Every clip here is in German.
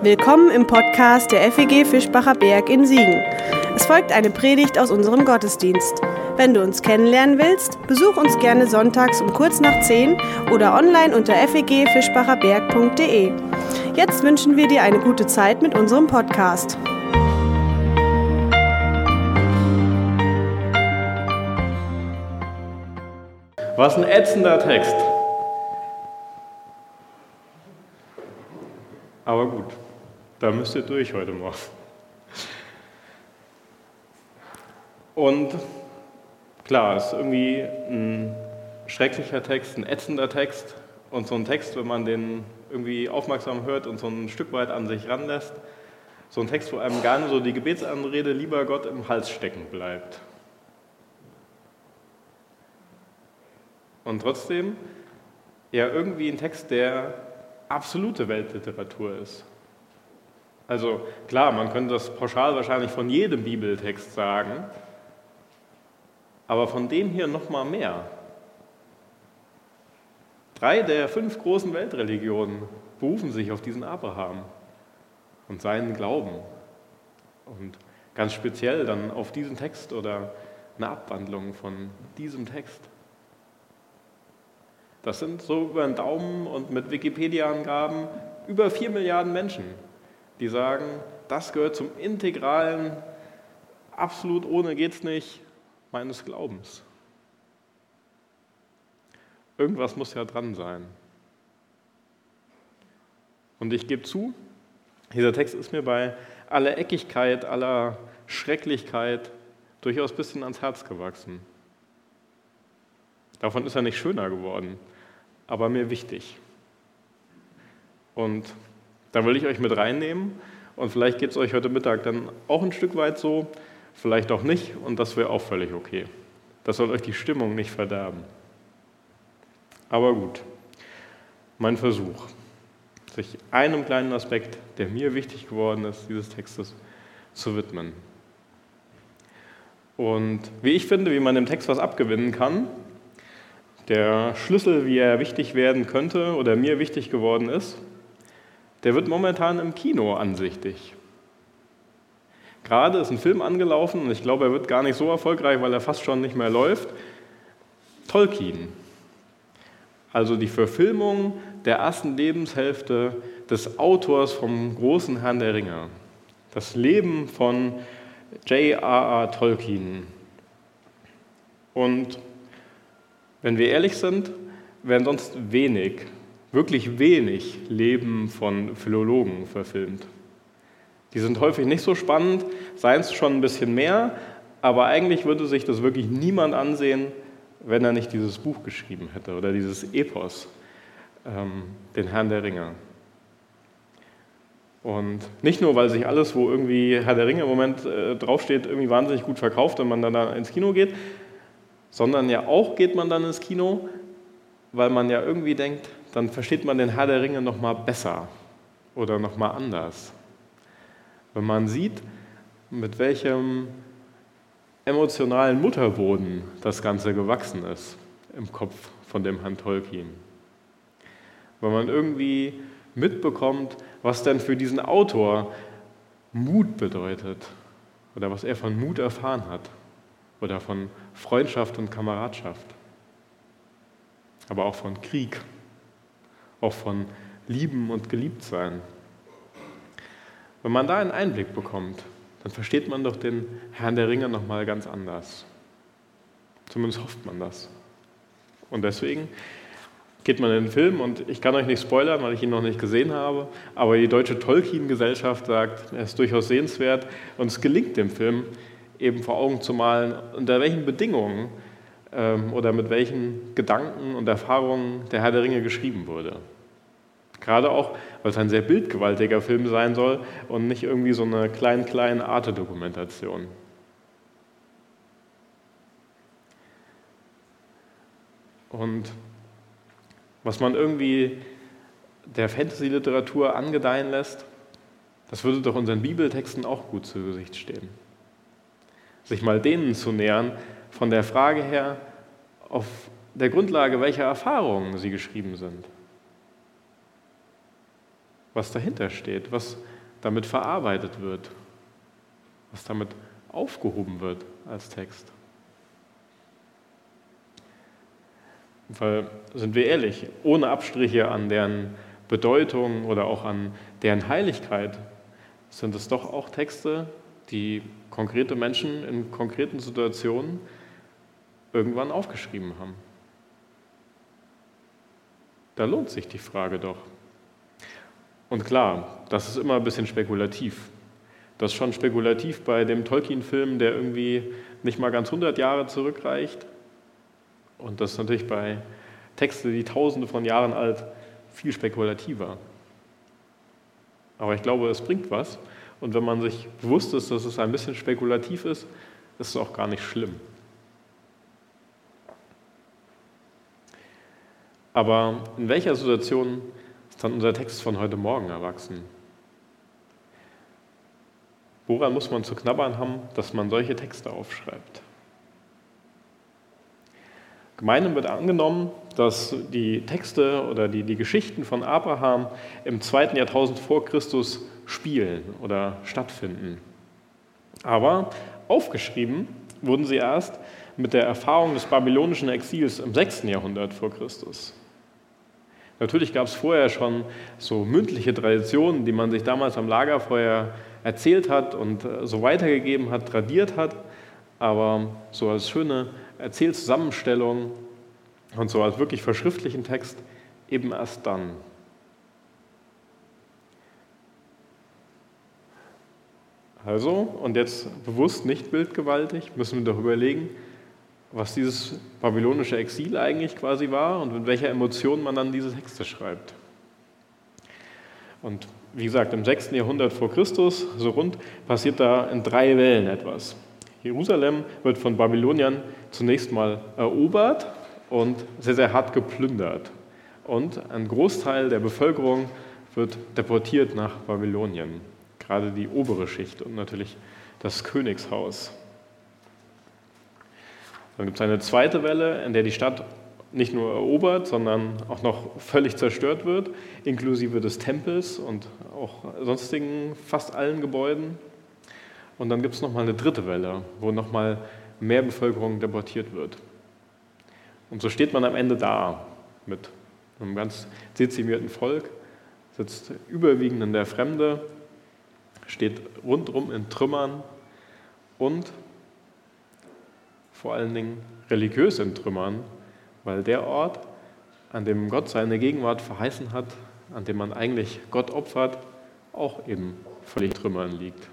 Willkommen im Podcast der FEG Fischbacher Berg in Siegen. Es folgt eine Predigt aus unserem Gottesdienst. Wenn du uns kennenlernen willst, besuch uns gerne sonntags um kurz nach 10 oder online unter fegfischbacherberg.de. Jetzt wünschen wir dir eine gute Zeit mit unserem Podcast. Was ein ätzender Text. Aber gut. Da müsst ihr durch heute Morgen. Und klar, es ist irgendwie ein schrecklicher Text, ein ätzender Text. Und so ein Text, wenn man den irgendwie aufmerksam hört und so ein Stück weit an sich ranlässt, so ein Text, wo einem gar nicht so die Gebetsanrede lieber Gott im Hals stecken bleibt. Und trotzdem ja irgendwie ein Text, der absolute Weltliteratur ist. Also klar, man könnte das pauschal wahrscheinlich von jedem Bibeltext sagen, aber von dem hier noch mal mehr. Drei der fünf großen Weltreligionen berufen sich auf diesen Abraham und seinen Glauben und ganz speziell dann auf diesen Text oder eine Abwandlung von diesem Text. Das sind so über den Daumen und mit Wikipedia-Angaben über vier Milliarden Menschen die sagen, das gehört zum integralen, absolut ohne geht's nicht, meines Glaubens. Irgendwas muss ja dran sein. Und ich gebe zu, dieser Text ist mir bei aller Eckigkeit, aller Schrecklichkeit durchaus ein bisschen ans Herz gewachsen. Davon ist er nicht schöner geworden, aber mir wichtig. Und da will ich euch mit reinnehmen und vielleicht geht es euch heute Mittag dann auch ein Stück weit so, vielleicht auch nicht und das wäre auch völlig okay. Das soll euch die Stimmung nicht verderben. Aber gut, mein Versuch, sich einem kleinen Aspekt, der mir wichtig geworden ist, dieses Textes zu widmen. Und wie ich finde, wie man dem Text was abgewinnen kann, der Schlüssel, wie er wichtig werden könnte oder mir wichtig geworden ist, der wird momentan im Kino ansichtig. Gerade ist ein Film angelaufen und ich glaube, er wird gar nicht so erfolgreich, weil er fast schon nicht mehr läuft. Tolkien. Also die Verfilmung der ersten Lebenshälfte des Autors vom großen Herrn der Ringe. Das Leben von J.R.R. Tolkien. Und wenn wir ehrlich sind, werden sonst wenig wirklich wenig Leben von Philologen verfilmt. Die sind häufig nicht so spannend, seien es schon ein bisschen mehr, aber eigentlich würde sich das wirklich niemand ansehen, wenn er nicht dieses Buch geschrieben hätte oder dieses Epos, ähm, den Herrn der Ringe. Und nicht nur, weil sich alles, wo irgendwie Herr der Ringe im Moment äh, draufsteht, irgendwie wahnsinnig gut verkauft, wenn man dann da ins Kino geht, sondern ja auch geht man dann ins Kino, weil man ja irgendwie denkt, dann versteht man den Herr der Ringe noch mal besser oder noch mal anders. Wenn man sieht, mit welchem emotionalen Mutterboden das Ganze gewachsen ist im Kopf von dem Herrn Tolkien. Wenn man irgendwie mitbekommt, was denn für diesen Autor Mut bedeutet oder was er von Mut erfahren hat oder von Freundschaft und Kameradschaft, aber auch von Krieg auch von Lieben und Geliebtsein. Wenn man da einen Einblick bekommt, dann versteht man doch den Herrn der Ringe nochmal ganz anders. Zumindest hofft man das. Und deswegen geht man in den Film und ich kann euch nicht spoilern, weil ich ihn noch nicht gesehen habe, aber die deutsche Tolkien-Gesellschaft sagt, er ist durchaus sehenswert und es gelingt dem Film eben vor Augen zu malen, unter welchen Bedingungen ähm, oder mit welchen Gedanken und Erfahrungen der Herr der Ringe geschrieben wurde. Gerade auch, weil es ein sehr bildgewaltiger Film sein soll und nicht irgendwie so eine klein kleine Arte-Dokumentation. Und was man irgendwie der Fantasy-Literatur angedeihen lässt, das würde doch unseren Bibeltexten auch gut zu Gesicht stehen. Sich mal denen zu nähern, von der Frage her, auf der Grundlage welcher Erfahrungen sie geschrieben sind. Was dahinter steht, was damit verarbeitet wird, was damit aufgehoben wird als Text. Weil, sind wir ehrlich, ohne Abstriche an deren Bedeutung oder auch an deren Heiligkeit sind es doch auch Texte, die konkrete Menschen in konkreten Situationen irgendwann aufgeschrieben haben. Da lohnt sich die Frage doch. Und klar, das ist immer ein bisschen spekulativ. Das ist schon spekulativ bei dem Tolkien-Film, der irgendwie nicht mal ganz 100 Jahre zurückreicht. Und das ist natürlich bei Texten, die tausende von Jahren alt, viel spekulativer. Aber ich glaube, es bringt was. Und wenn man sich bewusst ist, dass es ein bisschen spekulativ ist, ist es auch gar nicht schlimm. Aber in welcher Situation ist dann unser Text von heute Morgen erwachsen? Woran muss man zu knabbern haben, dass man solche Texte aufschreibt? Gemeinhin wird angenommen, dass die Texte oder die, die Geschichten von Abraham im zweiten Jahrtausend vor Christus spielen oder stattfinden. Aber aufgeschrieben wurden sie erst mit der Erfahrung des babylonischen Exils im 6. Jahrhundert vor Christus. Natürlich gab es vorher schon so mündliche Traditionen, die man sich damals am Lagerfeuer erzählt hat und äh, so weitergegeben hat, tradiert hat, aber so als schöne Erzählzusammenstellung und so als wirklich verschriftlichen Text eben erst dann. Also, und jetzt bewusst nicht bildgewaltig, müssen wir doch überlegen, was dieses babylonische Exil eigentlich quasi war und mit welcher Emotion man dann diese Texte schreibt. Und wie gesagt, im 6. Jahrhundert vor Christus, so rund, passiert da in drei Wellen etwas. Jerusalem wird von Babyloniern zunächst mal erobert und sehr, sehr hart geplündert. Und ein Großteil der Bevölkerung wird deportiert nach Babylonien, gerade die obere Schicht und natürlich das Königshaus. Dann gibt es eine zweite Welle, in der die Stadt nicht nur erobert, sondern auch noch völlig zerstört wird, inklusive des Tempels und auch sonstigen fast allen Gebäuden. Und dann gibt es nochmal eine dritte Welle, wo nochmal mehr Bevölkerung deportiert wird. Und so steht man am Ende da mit einem ganz dezimierten Volk, sitzt überwiegend in der Fremde, steht rundum in Trümmern und vor allen Dingen religiös in Trümmern, weil der Ort, an dem Gott seine Gegenwart verheißen hat, an dem man eigentlich Gott opfert, auch eben völlig Trümmern liegt.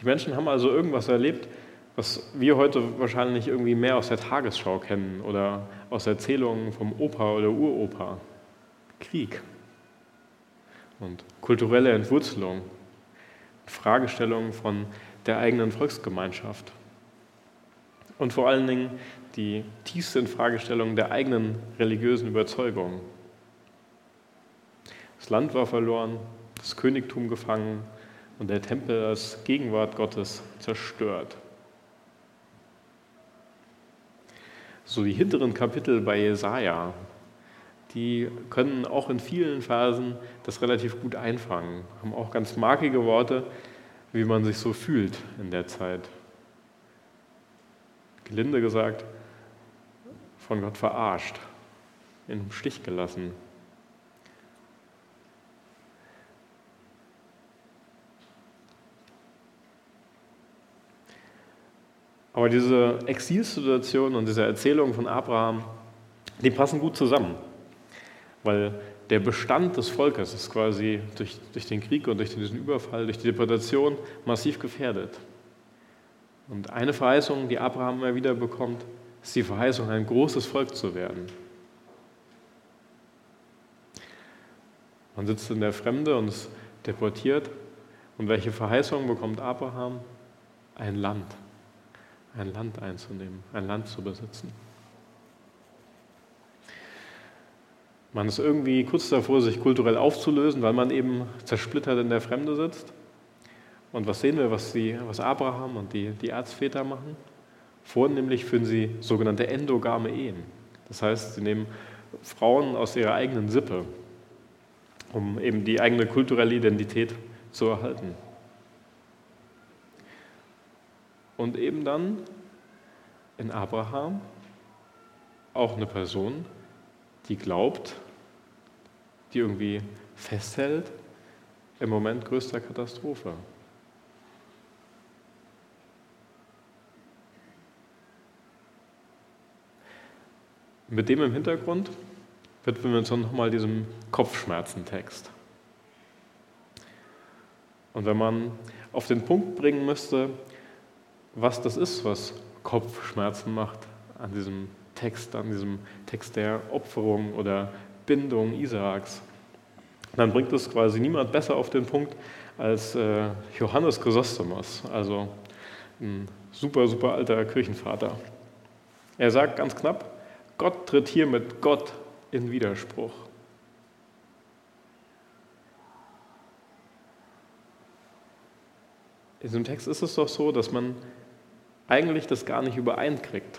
Die Menschen haben also irgendwas erlebt, was wir heute wahrscheinlich irgendwie mehr aus der Tagesschau kennen oder aus Erzählungen vom Opa oder Uropa. Krieg und kulturelle Entwurzelung, Fragestellungen von der eigenen Volksgemeinschaft und vor allen Dingen die tiefste Infragestellung der eigenen religiösen Überzeugung. Das Land war verloren, das Königtum gefangen, und der Tempel als Gegenwart Gottes zerstört. So die hinteren Kapitel bei Jesaja, die können auch in vielen Phasen das relativ gut einfangen, haben auch ganz markige Worte, wie man sich so fühlt in der Zeit. Gelinde gesagt, von Gott verarscht, im Stich gelassen. Aber diese Exilsituation und diese Erzählung von Abraham, die passen gut zusammen, weil der Bestand des Volkes ist quasi durch, durch den Krieg und durch diesen Überfall, durch die Deportation massiv gefährdet. Und eine Verheißung, die Abraham immer wieder bekommt, ist die Verheißung, ein großes Volk zu werden. Man sitzt in der Fremde und ist deportiert. Und welche Verheißung bekommt Abraham? Ein Land ein Land einzunehmen, ein Land zu besitzen. Man ist irgendwie kurz davor, sich kulturell aufzulösen, weil man eben zersplittert in der Fremde sitzt. Und was sehen wir, was, die, was Abraham und die, die Erzväter machen? Vornehmlich führen sie sogenannte endogame Ehen. Das heißt, sie nehmen Frauen aus ihrer eigenen Sippe, um eben die eigene kulturelle Identität zu erhalten. Und eben dann in Abraham auch eine Person, die glaubt, die irgendwie festhält im Moment größter Katastrophe. Mit dem im Hintergrund widmen wir uns nochmal diesem Kopfschmerzentext. Und wenn man auf den Punkt bringen müsste, was das ist, was Kopfschmerzen macht an diesem Text, an diesem Text der Opferung oder Bindung Isaaks, dann bringt es quasi niemand besser auf den Punkt als äh, Johannes Chrysostomos, also ein super, super alter Kirchenvater. Er sagt ganz knapp, Gott tritt hier mit Gott in Widerspruch. In diesem Text ist es doch so, dass man eigentlich das gar nicht übereinkriegt.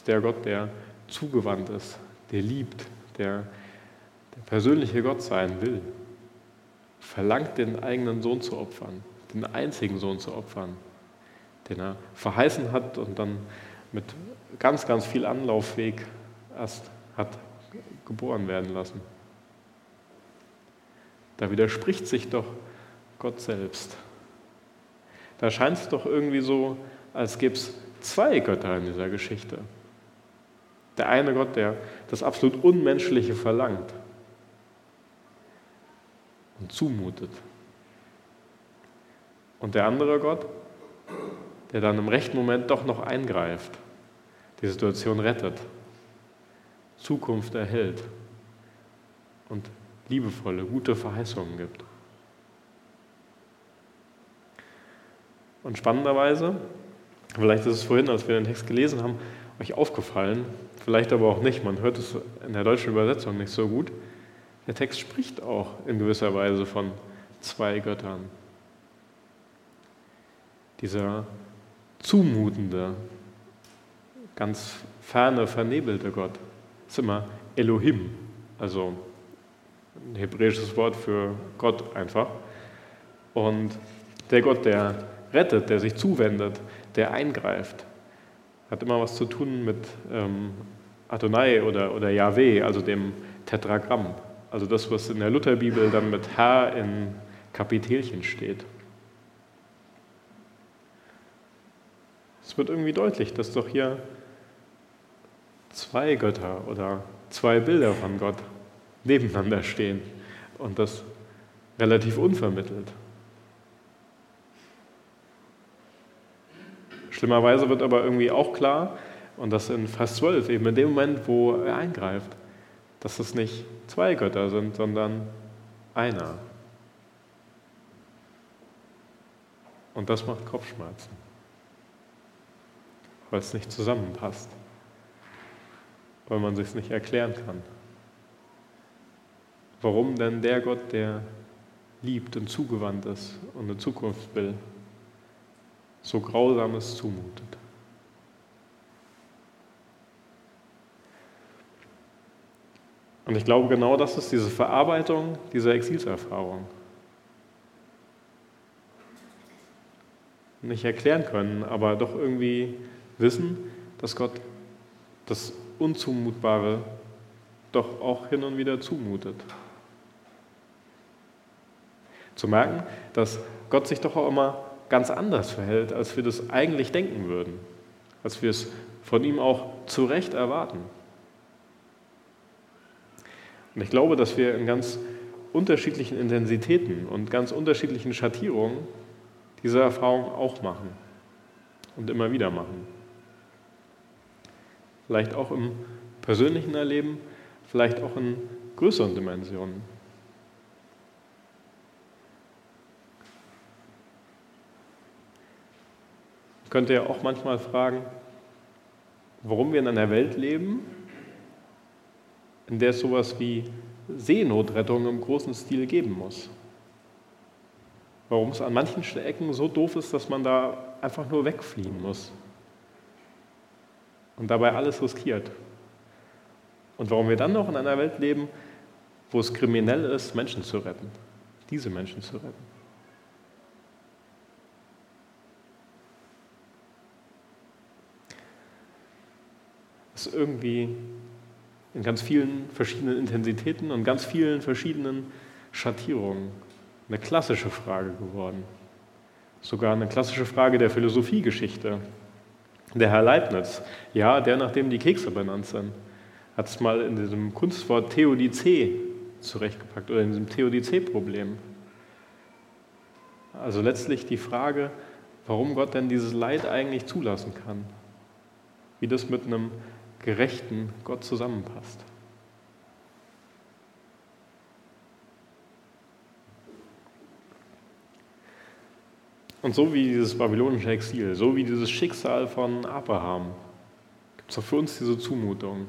Ist der Gott, der zugewandt ist, der liebt, der, der persönliche Gott sein will, verlangt den eigenen Sohn zu opfern, den einzigen Sohn zu opfern, den er verheißen hat und dann mit ganz, ganz viel Anlaufweg erst hat geboren werden lassen. Da widerspricht sich doch Gott selbst. Da scheint es doch irgendwie so, als gäbe es zwei Götter in dieser Geschichte. Der eine Gott, der das absolut Unmenschliche verlangt und zumutet. Und der andere Gott, der dann im rechten Moment doch noch eingreift, die Situation rettet, Zukunft erhält und liebevolle, gute Verheißungen gibt. Und spannenderweise, vielleicht ist es vorhin, als wir den Text gelesen haben, euch aufgefallen, vielleicht aber auch nicht, man hört es in der deutschen Übersetzung nicht so gut, der Text spricht auch in gewisser Weise von zwei Göttern. Dieser zumutende, ganz ferne, vernebelte Gott ist immer Elohim, also ein hebräisches Wort für Gott einfach. Und der Gott, der rettet, der sich zuwendet, der eingreift, hat immer was zu tun mit ähm, Adonai oder, oder Yahweh, also dem Tetragramm. Also das, was in der Lutherbibel dann mit Herr in Kapitelchen steht. Es wird irgendwie deutlich, dass doch hier zwei Götter oder zwei Bilder von Gott nebeneinander stehen und das relativ unvermittelt. Schlimmerweise wird aber irgendwie auch klar, und das in Vers 12, eben in dem Moment, wo er eingreift, dass es nicht zwei Götter sind, sondern einer. Und das macht Kopfschmerzen, weil es nicht zusammenpasst weil man sich nicht erklären kann. Warum denn der Gott, der liebt und zugewandt ist und eine Zukunft will, so Grausames zumutet? Und ich glaube, genau das ist diese Verarbeitung dieser Exilserfahrung. Nicht erklären können, aber doch irgendwie wissen, dass Gott das Unzumutbare doch auch hin und wieder zumutet. Zu merken, dass Gott sich doch auch immer ganz anders verhält, als wir das eigentlich denken würden, als wir es von ihm auch zu Recht erwarten. Und ich glaube, dass wir in ganz unterschiedlichen Intensitäten und ganz unterschiedlichen Schattierungen diese Erfahrung auch machen und immer wieder machen vielleicht auch im persönlichen Erleben, vielleicht auch in größeren Dimensionen. Könnte ja auch manchmal fragen, warum wir in einer Welt leben, in der es sowas wie Seenotrettung im großen Stil geben muss. Warum es an manchen Ecken so doof ist, dass man da einfach nur wegfliehen muss und dabei alles riskiert. Und warum wir dann noch in einer Welt leben, wo es kriminell ist, Menschen zu retten, diese Menschen zu retten. Ist irgendwie in ganz vielen verschiedenen Intensitäten und ganz vielen verschiedenen Schattierungen eine klassische Frage geworden. Sogar eine klassische Frage der Philosophiegeschichte. Der Herr Leibniz, ja, der, nach dem die Kekse benannt sind, hat es mal in diesem Kunstwort Theodizee zurechtgepackt oder in diesem Theodizee-Problem. Also letztlich die Frage, warum Gott denn dieses Leid eigentlich zulassen kann. Wie das mit einem gerechten Gott zusammenpasst. Und so wie dieses babylonische Exil, so wie dieses Schicksal von Abraham, gibt es auch für uns diese Zumutung.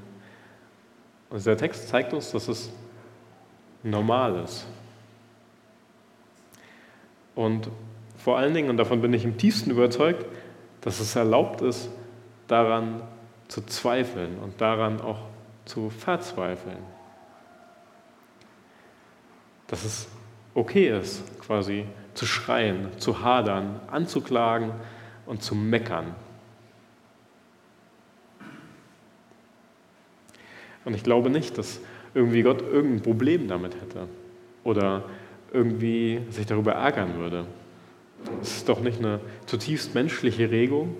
Und dieser Text zeigt uns, dass es normal ist. Und vor allen Dingen, und davon bin ich im tiefsten überzeugt, dass es erlaubt ist, daran zu zweifeln und daran auch zu verzweifeln. Dass es okay ist, quasi zu schreien, zu hadern, anzuklagen und zu meckern. Und ich glaube nicht, dass irgendwie Gott irgendein Problem damit hätte oder irgendwie sich darüber ärgern würde. Es ist doch nicht eine zutiefst menschliche Regung,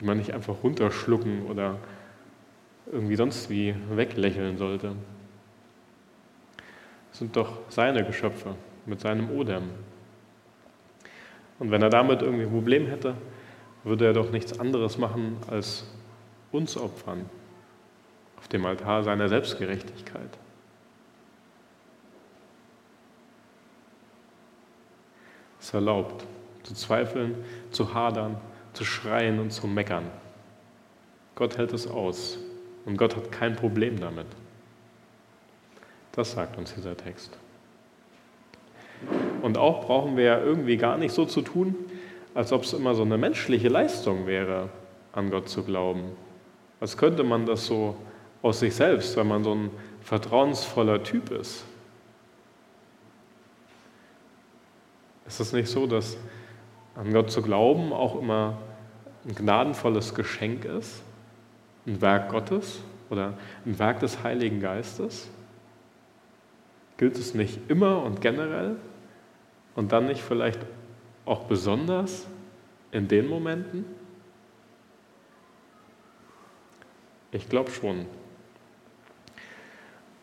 die man nicht einfach runterschlucken oder irgendwie sonst wie weglächeln sollte. Das sind doch seine Geschöpfe mit seinem Odem. Und wenn er damit irgendwie ein Problem hätte, würde er doch nichts anderes machen, als uns opfern auf dem Altar seiner Selbstgerechtigkeit. Es erlaubt, zu zweifeln, zu hadern, zu schreien und zu meckern. Gott hält es aus und Gott hat kein Problem damit. Das sagt uns dieser Text. Und auch brauchen wir ja irgendwie gar nicht so zu tun, als ob es immer so eine menschliche Leistung wäre, an Gott zu glauben. Als könnte man das so aus sich selbst, wenn man so ein vertrauensvoller Typ ist. Ist es nicht so, dass an Gott zu glauben auch immer ein gnadenvolles Geschenk ist, ein Werk Gottes oder ein Werk des Heiligen Geistes? Gilt es nicht immer und generell und dann nicht vielleicht auch besonders in den Momenten? Ich glaube schon.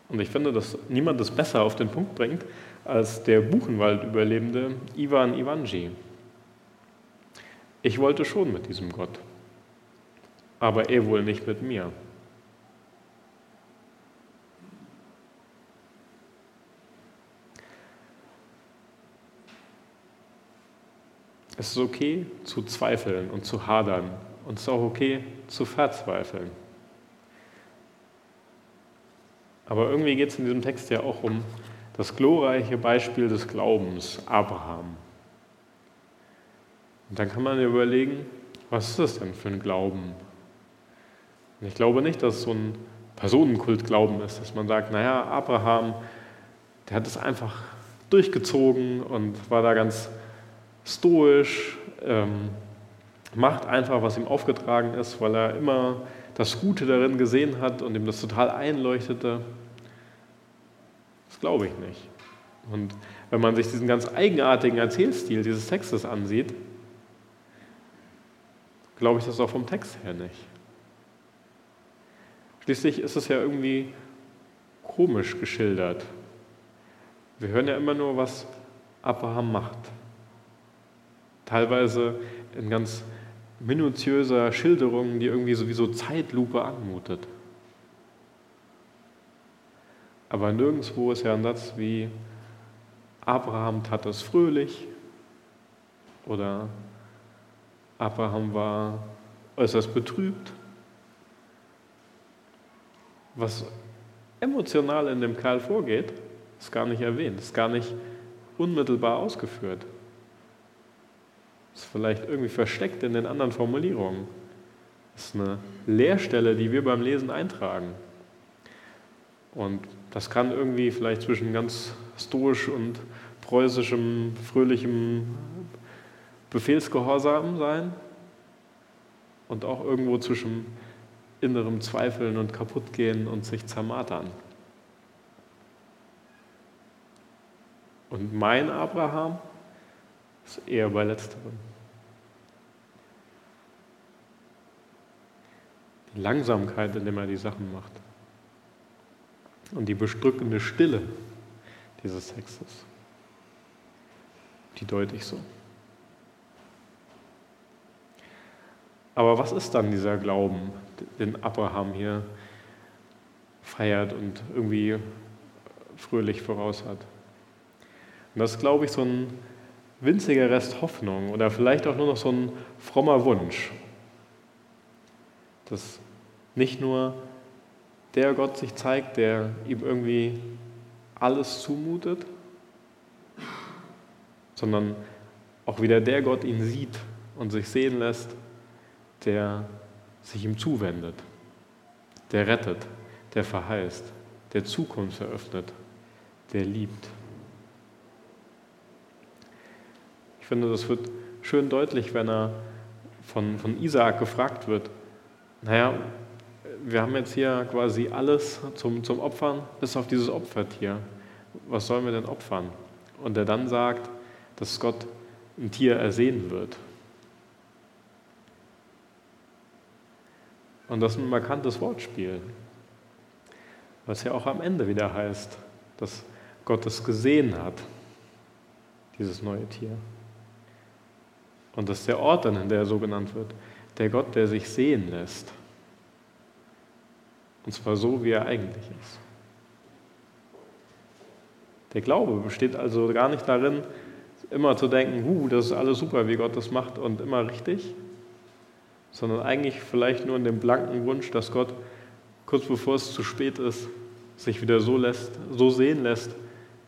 Und ich finde, dass niemand das besser auf den Punkt bringt als der Buchenwald-Überlebende Ivan Ivanji. Ich wollte schon mit diesem Gott, aber er wohl nicht mit mir. Es ist okay zu zweifeln und zu hadern und es ist auch okay zu verzweifeln. Aber irgendwie geht es in diesem Text ja auch um das glorreiche Beispiel des Glaubens, Abraham. Und dann kann man überlegen, was ist das denn für ein Glauben? Und ich glaube nicht, dass es so ein Personenkultglauben ist, dass man sagt, naja, Abraham, der hat es einfach durchgezogen und war da ganz stoisch, ähm, macht einfach, was ihm aufgetragen ist, weil er immer das Gute darin gesehen hat und ihm das total einleuchtete. Das glaube ich nicht. Und wenn man sich diesen ganz eigenartigen Erzählstil dieses Textes ansieht, glaube ich das auch vom Text her nicht. Schließlich ist es ja irgendwie komisch geschildert. Wir hören ja immer nur, was Abraham macht. Teilweise in ganz minutiöser Schilderung, die irgendwie sowieso Zeitlupe anmutet. Aber nirgendwo ist ja ein Satz wie Abraham tat es fröhlich oder Abraham war äußerst betrübt. Was emotional in dem Kerl vorgeht, ist gar nicht erwähnt, ist gar nicht unmittelbar ausgeführt. Ist vielleicht irgendwie versteckt in den anderen Formulierungen. Ist eine Leerstelle, die wir beim Lesen eintragen. Und das kann irgendwie vielleicht zwischen ganz stoisch und preußischem, fröhlichem Befehlsgehorsam sein und auch irgendwo zwischen innerem Zweifeln und Kaputtgehen und sich zermatern. Und mein Abraham ist eher bei letzterem. Die Langsamkeit, in der er die Sachen macht. Und die bestrückende Stille dieses Textes. Die deute ich so. Aber was ist dann dieser Glauben, den Abraham hier feiert und irgendwie fröhlich voraus hat? Und das ist, glaube ich, so ein winziger Rest Hoffnung oder vielleicht auch nur noch so ein frommer Wunsch, dass nicht nur der Gott sich zeigt, der ihm irgendwie alles zumutet, sondern auch wieder der Gott ihn sieht und sich sehen lässt, der sich ihm zuwendet, der rettet, der verheißt, der Zukunft eröffnet, der liebt. Ich finde, das wird schön deutlich, wenn er von, von Isaak gefragt wird, naja, wir haben jetzt hier quasi alles zum, zum Opfern, bis auf dieses Opfertier. Was sollen wir denn opfern? Und er dann sagt, dass Gott ein Tier ersehen wird. Und das ist ein markantes Wortspiel, was ja auch am Ende wieder heißt, dass Gott es gesehen hat, dieses neue Tier. Und das ist der Ort in der er so genannt wird, der Gott, der sich sehen lässt. Und zwar so, wie er eigentlich ist. Der Glaube besteht also gar nicht darin, immer zu denken, huh, das ist alles super, wie Gott das macht und immer richtig, sondern eigentlich vielleicht nur in dem blanken Wunsch, dass Gott kurz bevor es zu spät ist, sich wieder so, lässt, so sehen lässt,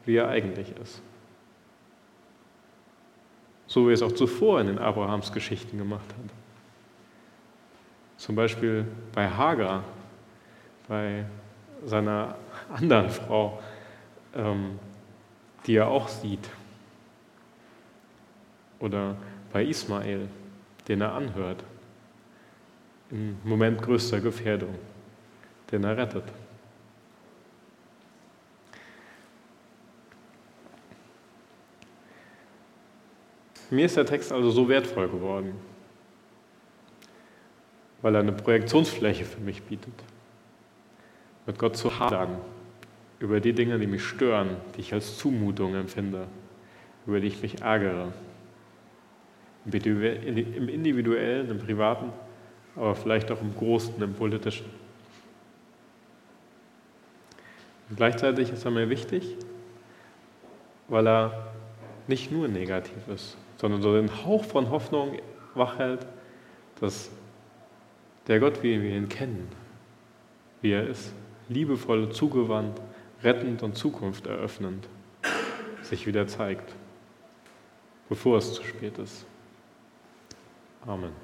wie er eigentlich ist. So wie er es auch zuvor in den Abrahams Geschichten gemacht hat. Zum Beispiel bei Hagar, bei seiner anderen Frau, ähm, die er auch sieht. Oder bei Ismael, den er anhört, im Moment größter Gefährdung, den er rettet. Mir ist der Text also so wertvoll geworden, weil er eine Projektionsfläche für mich bietet mit Gott zu hadern über die Dinge, die mich stören, die ich als Zumutung empfinde, über die ich mich ärgere. Im individuellen, im privaten, aber vielleicht auch im großen, im politischen. Und gleichzeitig ist er mir wichtig, weil er nicht nur negativ ist, sondern so den Hauch von Hoffnung wachhält, dass der Gott, wie wir ihn kennen, wie er ist, liebevoll zugewandt, rettend und Zukunft eröffnend sich wieder zeigt, bevor es zu spät ist. Amen.